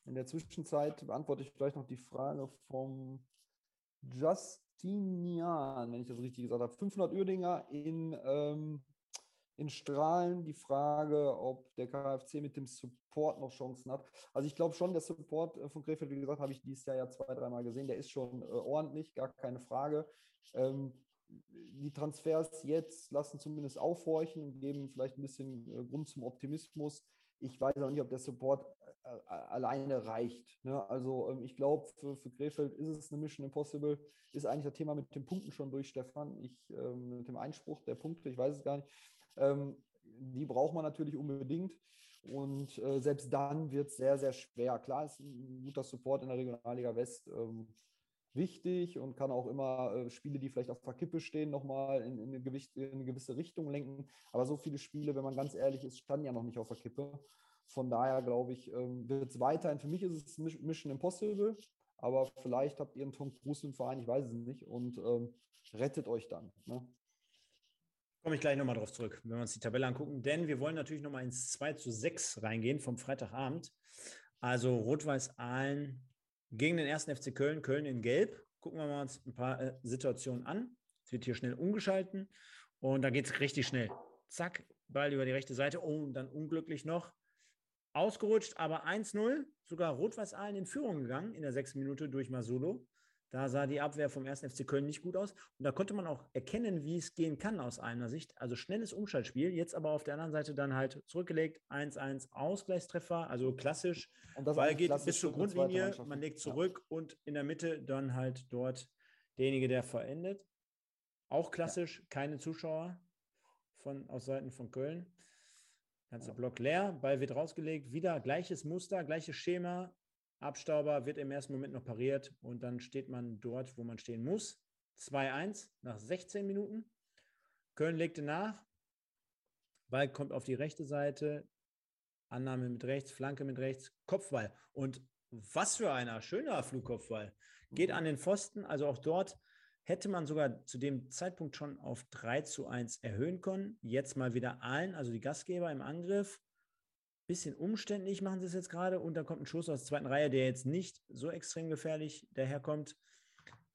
[SPEAKER 2] In der Zwischenzeit beantworte ich gleich noch die Frage vom Justinian, wenn ich das richtig gesagt habe. 500 Uerdinger in ähm, in Strahlen die Frage, ob der KfC mit dem Support noch Chancen hat. Also ich glaube schon, der Support äh, von Krefeld, wie gesagt, habe ich dieses Jahr ja zwei, dreimal gesehen, der ist schon äh, ordentlich, gar keine Frage. Ähm, die Transfers jetzt lassen zumindest aufhorchen und geben vielleicht ein bisschen äh, Grund zum Optimismus. Ich weiß auch nicht, ob der Support äh, alleine reicht. Ne? Also ähm, ich glaube, für, für Krefeld ist es eine Mission Impossible. Ist eigentlich das Thema mit den Punkten schon durch, Stefan. Ich, ähm, mit dem Einspruch der Punkte, ich weiß es gar nicht. Ähm, die braucht man natürlich unbedingt. Und äh, selbst dann wird es sehr, sehr schwer. Klar ist ein guter Support in der Regionalliga West ähm, wichtig und kann auch immer äh, Spiele, die vielleicht auf der Kippe stehen, nochmal in, in, eine Gewicht, in eine gewisse Richtung lenken. Aber so viele Spiele, wenn man ganz ehrlich ist, standen ja noch nicht auf der Kippe. Von daher glaube ich, ähm, wird es weiterhin, für mich ist es Mission Impossible, aber vielleicht habt ihr einen Tom Cruise im Verein, ich weiß es nicht, und ähm, rettet euch dann. Ne?
[SPEAKER 1] Komme ich gleich nochmal drauf zurück, wenn wir uns die Tabelle angucken, denn wir wollen natürlich nochmal ins 2 zu 6 reingehen vom Freitagabend. Also Rot-Weiß Aalen gegen den ersten FC Köln, Köln in Gelb. Gucken wir mal uns ein paar äh, Situationen an. Es wird hier schnell umgeschalten und da geht es richtig schnell. Zack, Ball über die rechte Seite. Oh, und dann unglücklich noch ausgerutscht, aber 1-0. Sogar Rot-Weiß Aalen in Führung gegangen in der sechsten Minute durch Masulo. Da sah die Abwehr vom 1. FC Köln nicht gut aus. Und da konnte man auch erkennen, wie es gehen kann aus einer Sicht. Also schnelles Umschaltspiel, jetzt aber auf der anderen Seite dann halt zurückgelegt, 1-1 Ausgleichstreffer, also klassisch. Und das Ball geht bis zur Grundlinie, man legt zurück ja. und in der Mitte dann halt dort derjenige, der verendet. Auch klassisch, ja. keine Zuschauer von, aus Seiten von Köln. Ganzer. Block leer, Ball wird rausgelegt, wieder gleiches Muster, gleiches Schema, Abstauber wird im ersten Moment noch pariert und dann steht man dort, wo man stehen muss. 2-1 nach 16 Minuten. Köln legte nach. Ball kommt auf die rechte Seite. Annahme mit rechts, Flanke mit rechts, Kopfball. Und was für einer schöner Flugkopfball. Geht an den Pfosten. Also auch dort hätte man sogar zu dem Zeitpunkt schon auf 3 zu 1 erhöhen können. Jetzt mal wieder allen, also die Gastgeber im Angriff. Bisschen umständlich machen sie es jetzt gerade und dann kommt ein Schuss aus der zweiten Reihe, der jetzt nicht so extrem gefährlich daherkommt.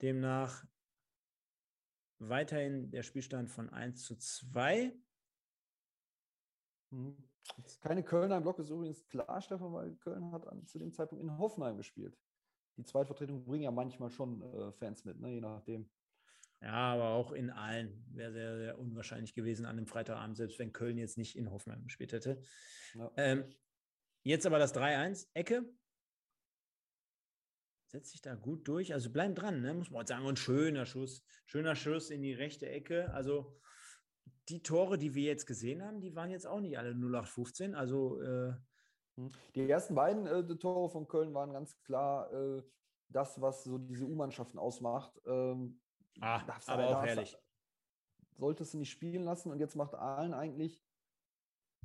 [SPEAKER 1] Demnach weiterhin der Spielstand von 1 zu 2.
[SPEAKER 2] Mhm. Keine Kölner im Block ist übrigens klar, Stefan, weil Köln hat an, zu dem Zeitpunkt in Hoffenheim gespielt. Die Zweitvertretung bringen ja manchmal schon äh, Fans mit, ne? je nachdem.
[SPEAKER 1] Ja, aber auch in allen wäre sehr, sehr unwahrscheinlich gewesen an dem Freitagabend, selbst wenn Köln jetzt nicht in Hoffenheim gespielt hätte. Ja. Ähm, jetzt aber das 3-1, Ecke. Setzt sich da gut durch. Also bleiben dran, ne? muss man sagen. Und schöner Schuss. Schöner Schuss in die rechte Ecke. Also die Tore, die wir jetzt gesehen haben, die waren jetzt auch nicht alle 0815. Also äh,
[SPEAKER 2] Hm. Die ersten beiden äh, Tore von Köln waren ganz klar äh, das, was so diese U-Mannschaften ausmacht. Ähm,
[SPEAKER 1] ah, aber auch herrlich.
[SPEAKER 2] Solltest du nicht spielen lassen und jetzt macht allen eigentlich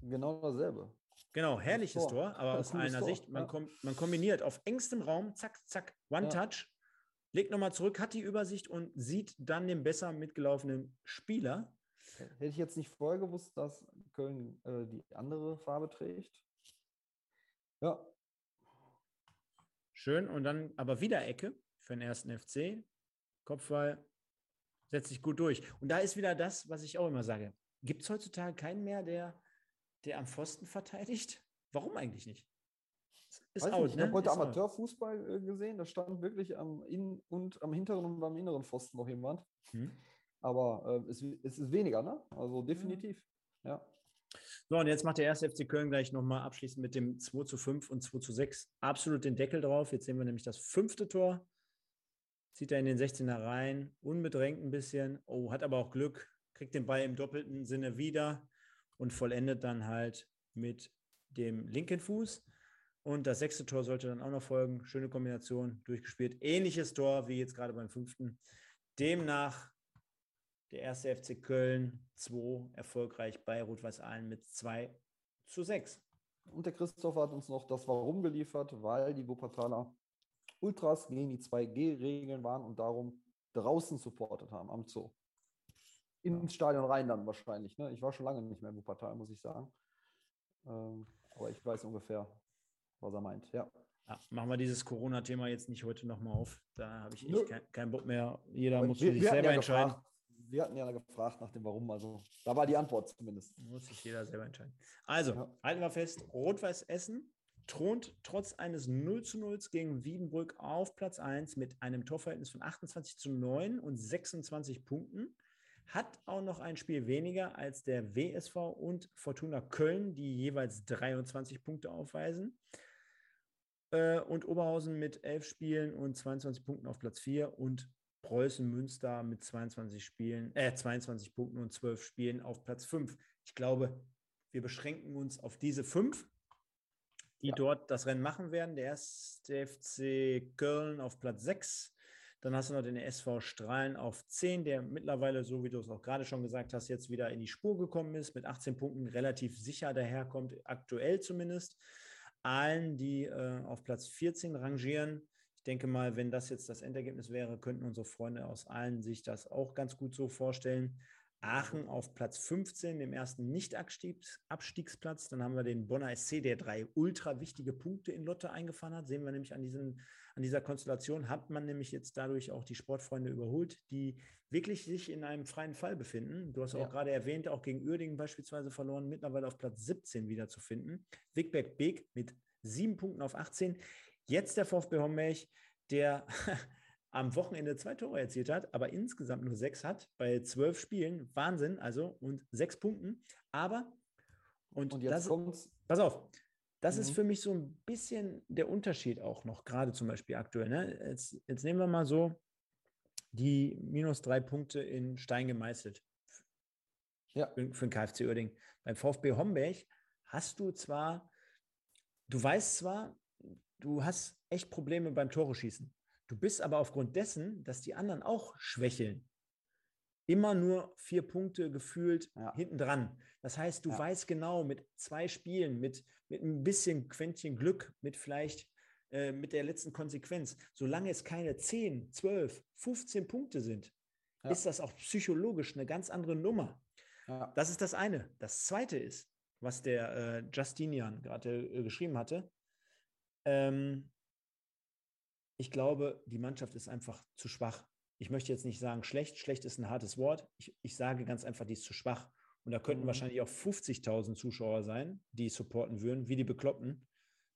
[SPEAKER 2] genau dasselbe.
[SPEAKER 1] Genau, herrliches Tor, Tor aber aus einer Tor. Sicht, man, ja. kom man, kombiniert auf engstem Raum, zack, zack, One-Touch, ja. legt nochmal zurück, hat die Übersicht und sieht dann den besser mitgelaufenen Spieler.
[SPEAKER 2] Hätte ich jetzt nicht vorher gewusst, dass Köln äh, die andere Farbe trägt. Ja.
[SPEAKER 1] Schön. Und dann aber wieder Ecke für den ersten FC. Kopfball setzt sich gut durch. Und da ist wieder das, was ich auch immer sage. Gibt es heutzutage keinen mehr, der, der am Pfosten verteidigt? Warum eigentlich nicht?
[SPEAKER 2] Ist Weiß out, nicht. Ich ne? habe heute Amateurfußball out. Äh, gesehen. Da stand wirklich am Innen- und am hinteren und am inneren Pfosten noch jemand. Hm. Aber äh, es, es, ist weniger, ne? Also definitiv. Ja.
[SPEAKER 1] So, und jetzt macht der erste FC Köln gleich nochmal abschließend mit dem 2 zu 5 und 2 zu 6 absolut den Deckel drauf. Jetzt sehen wir nämlich das fünfte Tor. Zieht er in den 16er rein, unbedrängt ein bisschen. Oh, hat aber auch Glück, kriegt den Ball im doppelten Sinne wieder und vollendet dann halt mit dem linken Fuß. Und das sechste Tor sollte dann auch noch folgen. Schöne Kombination, durchgespielt. Ähnliches Tor wie jetzt gerade beim fünften. Demnach der erste FC Köln 2 erfolgreich bei Rot-Weiß Aalen mit 2 zu 6.
[SPEAKER 2] Und der Christoph hat uns noch das Warum geliefert, weil die Wuppertaler Ultras gegen die 2G-Regeln waren und darum draußen supportet haben am Zoo. Ins Stadion rein dann wahrscheinlich. Ne? Ich war schon lange nicht mehr in Wuppertal, muss ich sagen. Ähm, aber ich weiß ungefähr, was er meint. Ja.
[SPEAKER 1] ja machen wir dieses Corona-Thema jetzt nicht heute nochmal auf. Da habe ich echt keinen kein Bock mehr. Jeder muss wir, sich selber ja entscheiden. Gefragt,
[SPEAKER 2] wir hatten ja gefragt nach dem Warum, also da war die Antwort zumindest.
[SPEAKER 1] Muss sich jeder selber entscheiden. Also, ja. halten wir fest, Rot-Weiß Essen thront trotz eines 0 zu 0 gegen Wiedenbrück auf Platz 1 mit einem Torverhältnis von 28 zu 9 und 26 Punkten. Hat auch noch ein Spiel weniger als der WSV und Fortuna Köln, die jeweils 23 Punkte aufweisen. Äh, und Oberhausen mit 11 Spielen und 22 Punkten auf Platz 4 und Preußen Münster mit 22 Spielen, äh, 22 Punkten und 12 Spielen auf Platz 5. Ich glaube, wir beschränken uns auf diese fünf, die ja. dort das Rennen machen werden. Der erste FC Köln auf Platz 6. Dann hast du noch den SV Strahlen auf 10, der mittlerweile, so wie du es auch gerade schon gesagt hast, jetzt wieder in die Spur gekommen ist, mit 18 Punkten relativ sicher daherkommt, aktuell zumindest. Allen, die äh, auf Platz 14 rangieren, denke mal, wenn das jetzt das Endergebnis wäre, könnten unsere Freunde aus allen sich das auch ganz gut so vorstellen. Aachen auf Platz 15, dem ersten Nicht-Abstiegsplatz. Dann haben wir den Bonner SC, der drei ultra wichtige Punkte in Lotte eingefahren hat. Sehen wir nämlich an, diesen, an dieser Konstellation, hat man nämlich jetzt dadurch auch die Sportfreunde überholt, die wirklich sich in einem freien Fall befinden. Du hast ja. auch gerade erwähnt, auch gegen Uerdingen beispielsweise verloren, mittlerweile auf Platz 17 wiederzufinden. Wigberg Beek mit sieben Punkten auf 18. Jetzt der VfB Homberg, der am Wochenende zwei Tore erzielt hat, aber insgesamt nur sechs hat bei zwölf Spielen. Wahnsinn, also und sechs Punkten. Aber, und, und jetzt das, kommt's. Pass auf, das mhm. ist für mich so ein bisschen der Unterschied auch noch, gerade zum Beispiel aktuell. Ne? Jetzt, jetzt nehmen wir mal so die minus drei Punkte in Stein gemeißelt. Ja. Für, für den KfC Uerding. Beim VfB Homberg hast du zwar, du weißt zwar, du hast echt Probleme beim Tore schießen. Du bist aber aufgrund dessen, dass die anderen auch schwächeln, immer nur vier Punkte gefühlt ja. hinten dran. Das heißt, du ja. weißt genau mit zwei Spielen, mit, mit ein bisschen Quäntchen Glück, mit vielleicht äh, mit der letzten Konsequenz, solange es keine 10, 12, 15 Punkte sind, ja. ist das auch psychologisch eine ganz andere Nummer. Das ist das eine. Das zweite ist, was der äh, Justinian gerade äh, geschrieben hatte, ähm, ich glaube, die Mannschaft ist einfach zu schwach. Ich möchte jetzt nicht sagen schlecht, schlecht ist ein hartes Wort. Ich, ich sage ganz einfach, die ist zu schwach. Und da könnten mhm. wahrscheinlich auch 50.000 Zuschauer sein, die supporten würden, wie die Bekloppten.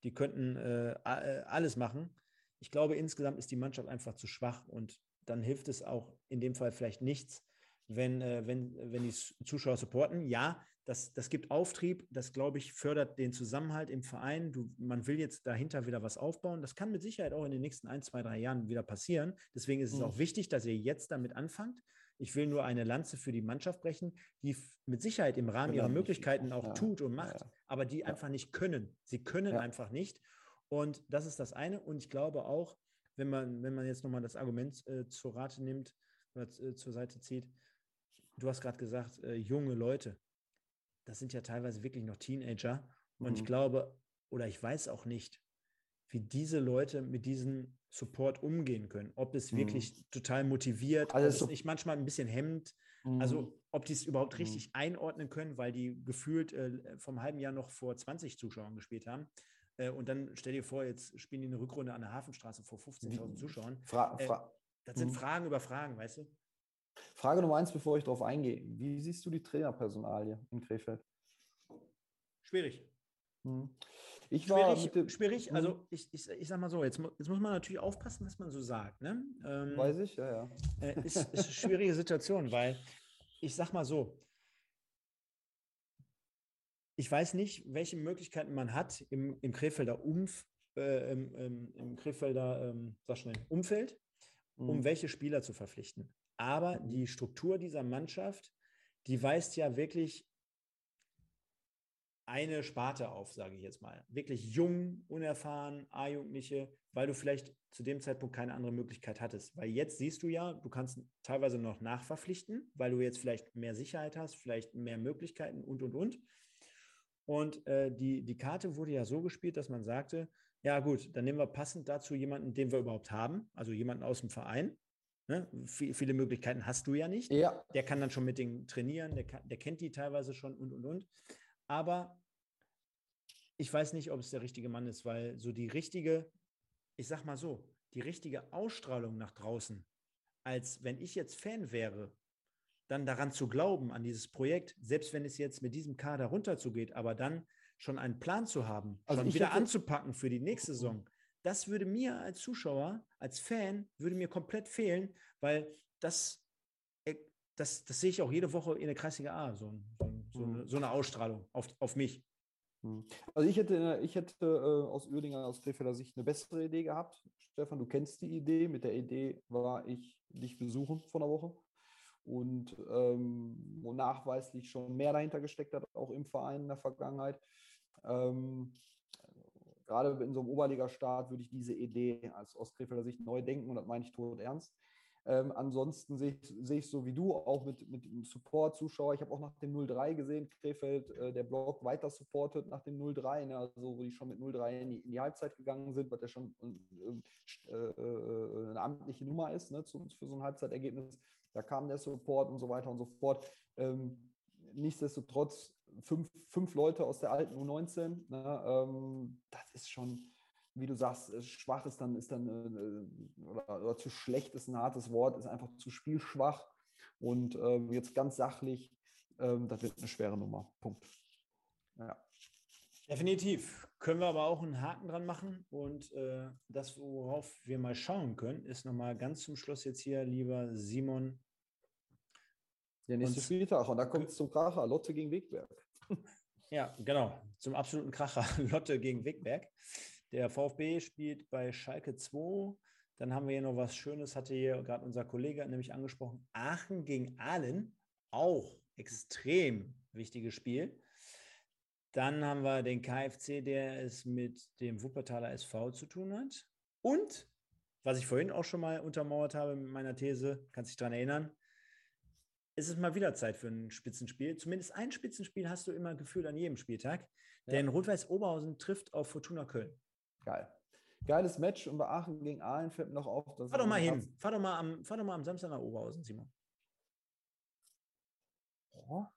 [SPEAKER 1] Die könnten äh, äh, alles machen. Ich glaube, insgesamt ist die Mannschaft einfach zu schwach und dann hilft es auch in dem Fall vielleicht nichts, wenn, äh, wenn, wenn die Zuschauer supporten. Ja, das, das gibt Auftrieb, das, glaube ich, fördert den Zusammenhalt im Verein. Du, man will jetzt dahinter wieder was aufbauen. Das kann mit Sicherheit auch in den nächsten ein, zwei, drei Jahren wieder passieren. Deswegen ist es mhm. auch wichtig, dass ihr jetzt damit anfangt. Ich will nur eine Lanze für die Mannschaft brechen, die mit Sicherheit im Rahmen ihrer Möglichkeiten auch ja. tut und macht, ja. aber die einfach nicht können. Sie können einfach nicht. Und das ist das eine. Und ich glaube auch, wenn man, wenn man jetzt nochmal das Argument äh, zur Rate nimmt oder äh, zur Seite zieht, du hast gerade gesagt, äh, junge Leute, das sind ja teilweise wirklich noch Teenager. Und mhm. ich glaube, oder ich weiß auch nicht, wie diese Leute mit diesem Support umgehen können. Ob es mhm. wirklich total motiviert, also ob es so nicht manchmal ein bisschen hemmt. Also mhm. Also ob die es überhaupt mhm. richtig einordnen können, weil die gefühlt äh, vom halben Jahr noch vor 20 Zuschauern gespielt haben. Äh, und dann stell dir vor, jetzt spielen die eine Rückrunde an der Hafenstraße vor 15.000 Zuschauern. Fra äh, Fra das sind mhm. Fragen über Fragen, weißt du?
[SPEAKER 2] Frage Nummer eins, bevor ich darauf eingehe. Wie siehst du die Trainerpersonalie in Krefeld?
[SPEAKER 1] Schwierig. Mhm. Ich war schwierig, schwierig. also mhm. ich, ich, ich sag mal so, jetzt, jetzt muss man natürlich aufpassen, was man so sagt. Ne?
[SPEAKER 2] Ähm, Weiß ich, ja, ja.
[SPEAKER 1] Äh, ist, ist eine schwierige Situation, weil ich sag mal so, ich weiß nicht, welche Möglichkeiten man hat im, im Krefelder Umf, äh, im, im, Krefelder ähm, schnell, Umfeld, um mhm. welche Spieler zu verpflichten. Aber die Struktur dieser Mannschaft, die weist ja wirklich eine Sparte auf, sage ich jetzt mal. Wirklich jung, unerfahren, A-Jugendliche, weil du vielleicht zu dem Zeitpunkt keine andere Möglichkeit hattest. Weil jetzt siehst du ja, du kannst teilweise noch nachverpflichten, weil du jetzt vielleicht mehr Sicherheit hast, vielleicht mehr Möglichkeiten und, und, und. Und äh, die, die Karte wurde ja so gespielt, dass man sagte, ja gut, dann nehmen wir passend dazu jemanden, den wir überhaupt haben, also jemanden aus dem Verein. Ne? Viele Möglichkeiten hast du ja nicht. Ja. Der kann dann schon mit denen trainieren, der, kann, der kennt die teilweise schon und, und, und. Aber ich weiß nicht, ob es der richtige Mann ist, weil so die richtige, ich sag mal so, die richtige Ausstrahlung nach draußen, als wenn ich jetzt Fan wäre, dann daran zu glauben, an dieses Projekt, selbst wenn es jetzt mit diesem Kader runterzugeht, aber dann schon einen Plan zu haben, also schon wieder hätte... anzupacken für die nächste Saison, das würde mir als Zuschauer, als Fan, würde mir komplett fehlen, weil das, äh, das, das sehe ich auch jede Woche in der Kreisliga A, so, so, so, mhm. so eine Ausstrahlung auf, auf mich.
[SPEAKER 2] Hm. Also ich hätte, ich hätte äh, aus Uerdinger, aus Krefelder Sicht eine bessere Idee gehabt. Stefan, du kennst die Idee. Mit der Idee war ich dich besuchen vor einer Woche. Und ähm, nachweislich schon mehr dahinter gesteckt hat, auch im Verein in der Vergangenheit. Ähm, gerade in so einem Oberliga-Start würde ich diese Idee als aus Krefelder Sicht neu denken und das meine ich tot ernst. Ähm, ansonsten sehe ich, sehe ich so wie du, auch mit, mit Support-Zuschauer. Ich habe auch nach dem 0-3 gesehen, Krefeld, äh, der Blog weiter supportet nach dem 0-3, ne, also wo die schon mit 0-3 in, in, die Halbzeit gegangen sind, was ja schon äh, äh, eine amtliche Nummer ist ne, zu, für so ein Halbzeitergebnis. Da kam der Support und so weiter und so fort. Ähm, nichtsdestotrotz fünf, fünf Leute aus der alten U19, ne, ähm, das ist schon wie du sagst, äh, schwach ist dann, ist dann äh, oder, oder, zu schlecht ist ein hartes Wort, ist einfach zu spielschwach. Und äh, jetzt ganz sachlich, äh, das wird eine schwere Nummer. Punkt.
[SPEAKER 1] Ja. Definitiv. Können wir aber auch einen Haken dran machen. Und äh, das, worauf wir mal schauen können, ist nochmal ganz zum Schluss jetzt hier, lieber Simon.
[SPEAKER 2] Der nächste und, Spieltag. Und da kommt es zum Kracher. Lotte gegen Wegberg.
[SPEAKER 1] Ja, genau. Zum absoluten Kracher. Lotte gegen Wegberg. Der VfB spielt bei Schalke 2. Dann haben wir hier noch was Schönes, hatte hier gerade unser Kollege nämlich angesprochen. Aachen gegen Aalen, auch extrem wichtiges Spiel. Dann haben wir den KfC, der es mit dem Wuppertaler SV zu tun hat. Und, was ich vorhin auch schon mal untermauert habe mit meiner These, kannst dich daran erinnern, ist es mal wieder Zeit für ein Spitzenspiel. Zumindest ein Spitzenspiel hast du immer gefühlt an jedem Spieltag. Ja. Denn Rot-Weiß Oberhausen trifft auf Fortuna Köln.
[SPEAKER 2] Geil. Geiles Match und bei Aachen gegen Aalen fällt noch auf,
[SPEAKER 1] dass. Fahr doch mal hin. Fahr doch mal, am, fahr doch mal am Samstag nach Oberhausen, Simon.
[SPEAKER 2] Ja.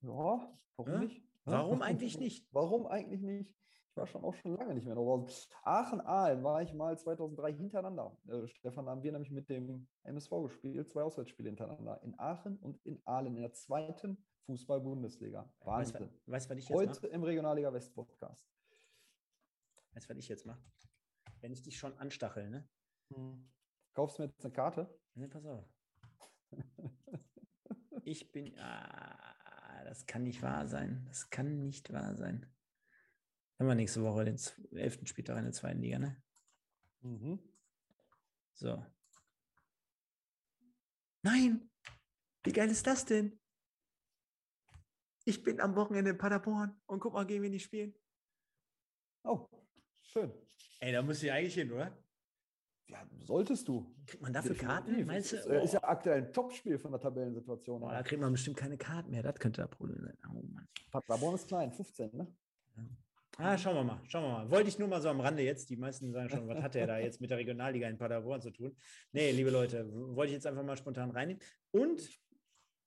[SPEAKER 2] Ja, warum ja? nicht?
[SPEAKER 1] Warum eigentlich nicht?
[SPEAKER 2] Warum eigentlich nicht? War schon auch schon lange nicht mehr in Oberhausen. Aachen-Aalen war ich mal 2003 hintereinander. Äh, Stefan, haben wir nämlich mit dem MSV gespielt, zwei Auswärtsspiele hintereinander. In Aachen und in Aalen in der zweiten Fußball-Bundesliga.
[SPEAKER 1] Wahnsinn. Weißt, weißt, was ich
[SPEAKER 2] jetzt Heute mache? im Regionalliga West Podcast.
[SPEAKER 1] Weißt du, was ich jetzt mache? Wenn ich dich schon anstachel, ne?
[SPEAKER 2] Hm. Kaufst du mir jetzt eine Karte?
[SPEAKER 1] Ne, pass auf. ich bin. Ah, das kann nicht wahr sein. Das kann nicht wahr sein. Haben wir nächste Woche den 11. Spieltag in der zweiten Liga, ne? Mhm. So. Nein, wie geil ist das denn? Ich bin am Wochenende in Paderborn und guck mal, gehen wir nicht spielen.
[SPEAKER 2] Oh, schön.
[SPEAKER 1] Ey, da musst du ja eigentlich hin, oder?
[SPEAKER 2] Ja, solltest du.
[SPEAKER 1] Kriegt man dafür Karten?
[SPEAKER 2] Meinst du? Ist, oh. ist ja aktuell ein Topspiel von der Tabellensituation.
[SPEAKER 1] Boah, da kriegt man bestimmt keine Karten mehr. Das könnte das Problem sein. Oh,
[SPEAKER 2] Mann. Paderborn ist klein, 15, ne?
[SPEAKER 1] Ja. Ah, schauen wir mal, schauen wir mal. Wollte ich nur mal so am Rande jetzt. Die meisten sagen schon, was hat der da jetzt mit der Regionalliga in Paderborn zu tun? Nee, liebe Leute, wollte ich jetzt einfach mal spontan reinnehmen. Und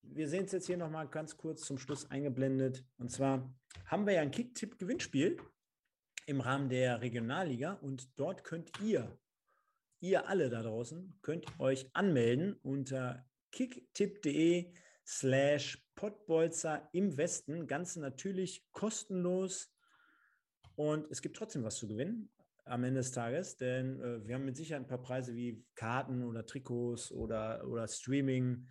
[SPEAKER 1] wir sehen es jetzt hier nochmal ganz kurz zum Schluss eingeblendet. Und zwar haben wir ja ein Kick-Tipp-Gewinnspiel im Rahmen der Regionalliga und dort könnt ihr ihr alle da draußen könnt euch anmelden unter kicktipp.de slash Pottbolzer im Westen. Ganz natürlich kostenlos. Und es gibt trotzdem was zu gewinnen am Ende des Tages, denn äh, wir haben mit Sicherheit ein paar Preise wie Karten oder Trikots oder, oder Streaming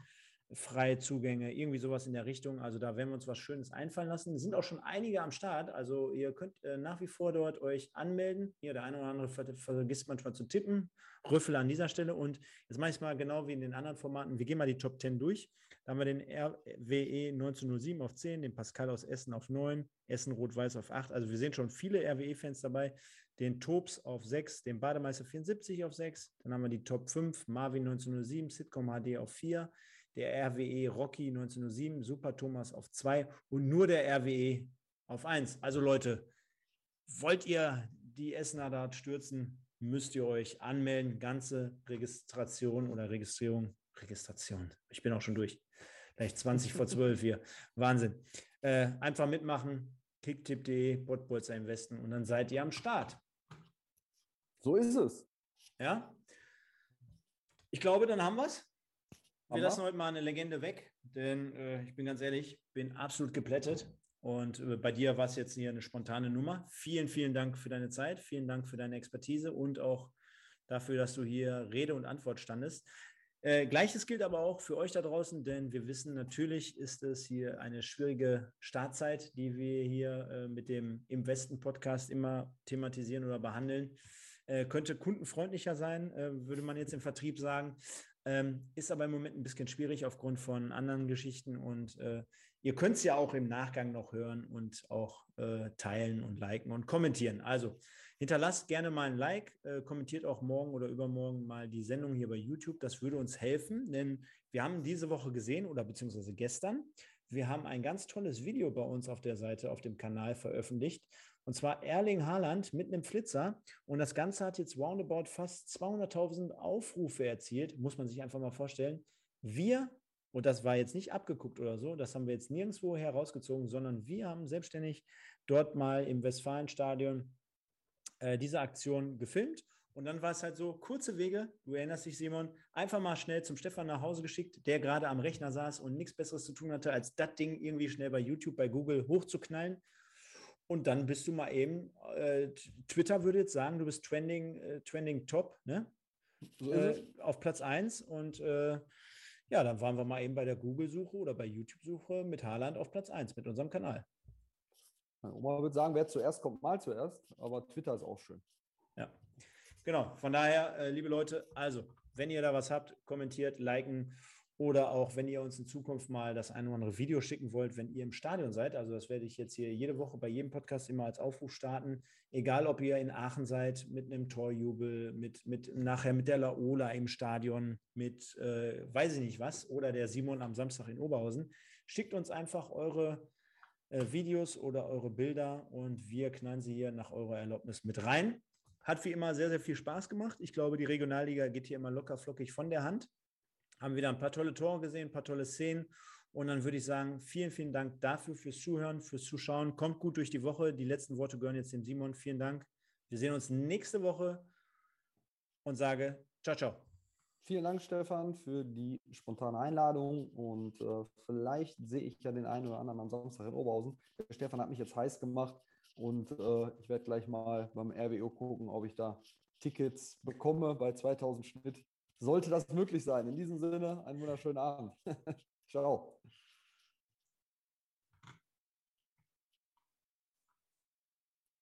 [SPEAKER 1] freie Zugänge, irgendwie sowas in der Richtung. Also da werden wir uns was Schönes einfallen lassen. Es sind auch schon einige am Start. Also ihr könnt äh, nach wie vor dort euch anmelden. Hier, der eine oder andere ver vergisst manchmal zu tippen. Rüffel an dieser Stelle. Und jetzt mache ich es mal genau wie in den anderen Formaten. Wir gehen mal die Top 10 durch. Da haben wir den RWE 1907 auf 10, den Pascal aus Essen auf 9, Essen Rot-Weiß auf 8. Also wir sehen schon viele RWE-Fans dabei. Den Tops auf 6, den Bademeister 74 auf 6. Dann haben wir die Top 5, Marvin 1907, Sitcom HD auf 4 der RWE Rocky 1907, Super Thomas auf 2 und nur der RWE auf 1. Also Leute, wollt ihr die Essener Dart stürzen, müsst ihr euch anmelden. Ganze Registration oder Registrierung, Registration. Ich bin auch schon durch. Vielleicht 20 vor 12 hier. Wahnsinn. Äh, einfach mitmachen. Kicktipp.de, Botbolzer im Westen und dann seid ihr am Start.
[SPEAKER 2] So ist es.
[SPEAKER 1] Ja. Ich glaube, dann haben wir es. Wir lassen heute mal eine Legende weg, denn äh, ich bin ganz ehrlich, bin absolut geplättet. Und äh, bei dir war es jetzt hier eine spontane Nummer. Vielen, vielen Dank für deine Zeit, vielen Dank für deine Expertise und auch dafür, dass du hier Rede und Antwort standest. Äh, Gleiches gilt aber auch für euch da draußen, denn wir wissen, natürlich ist es hier eine schwierige Startzeit, die wir hier äh, mit dem Im Westen Podcast immer thematisieren oder behandeln. Äh, könnte kundenfreundlicher sein, äh, würde man jetzt im Vertrieb sagen. Ähm, ist aber im Moment ein bisschen schwierig aufgrund von anderen Geschichten und äh, ihr könnt es ja auch im Nachgang noch hören und auch teilen und liken und kommentieren. Also hinterlasst gerne mal ein Like, äh, kommentiert auch morgen oder übermorgen mal die Sendung hier bei YouTube. Das würde uns helfen, denn wir haben diese Woche gesehen oder beziehungsweise gestern, wir haben ein ganz tolles Video bei uns auf der Seite, auf dem Kanal veröffentlicht und zwar Erling Haaland mit einem Flitzer. Und das Ganze hat jetzt roundabout fast 200.000 Aufrufe erzielt. Muss man sich einfach mal vorstellen. Wir, und das war jetzt nicht abgeguckt oder so, das haben wir jetzt nirgendwo herausgezogen, sondern wir haben selbstständig dort mal im Westfalenstadion äh, diese Aktion gefilmt. Und dann war es halt so, kurze Wege, du erinnerst dich, Simon, einfach mal schnell zum Stefan nach Hause geschickt, der gerade am Rechner saß und nichts Besseres zu tun hatte, als das Ding irgendwie schnell bei YouTube, bei Google hochzuknallen. Und dann bist du mal eben, äh, Twitter würde jetzt sagen, du bist Trending, äh, Trending Top, ne? So äh, auf Platz 1. Und äh, ja, dann waren wir mal eben bei der Google-Suche oder bei YouTube-Suche mit Haaland auf Platz 1 mit unserem Kanal.
[SPEAKER 2] Meine Oma würde sagen, wer zuerst kommt, mal zuerst, aber Twitter ist auch schön.
[SPEAKER 1] Ja, genau. Von daher, äh, liebe Leute, also, wenn ihr da was habt, kommentiert, liken oder auch, wenn ihr uns in Zukunft mal das eine oder andere Video schicken wollt, wenn ihr im Stadion seid. Also das werde ich jetzt hier jede Woche bei jedem Podcast immer als Aufruf starten. Egal, ob ihr in Aachen seid, mit einem Torjubel, mit, mit nachher mit der Laola im Stadion, mit äh, weiß ich nicht was, oder der Simon am Samstag in Oberhausen. Schickt uns einfach eure Videos oder eure Bilder und wir knallen sie hier nach eurer Erlaubnis mit rein. Hat wie immer sehr, sehr viel Spaß gemacht. Ich glaube, die Regionalliga geht hier immer locker flockig von der Hand haben wieder ein paar tolle Tore gesehen, ein paar tolle Szenen. Und dann würde ich sagen, vielen, vielen Dank dafür, fürs Zuhören, fürs Zuschauen. Kommt gut durch die Woche. Die letzten Worte gehören jetzt dem Simon. Vielen Dank. Wir sehen uns nächste Woche und sage ciao, ciao.
[SPEAKER 2] Vielen Dank, Stefan, für die spontane Einladung. Und äh, vielleicht sehe ich ja den einen oder anderen am Samstag in Oberhausen. Der Stefan hat mich jetzt heiß gemacht und äh, ich werde gleich mal beim RWO gucken, ob ich da Tickets bekomme bei 2000 Schnitt sollte das möglich sein. In diesem Sinne, einen wunderschönen Abend. Ciao.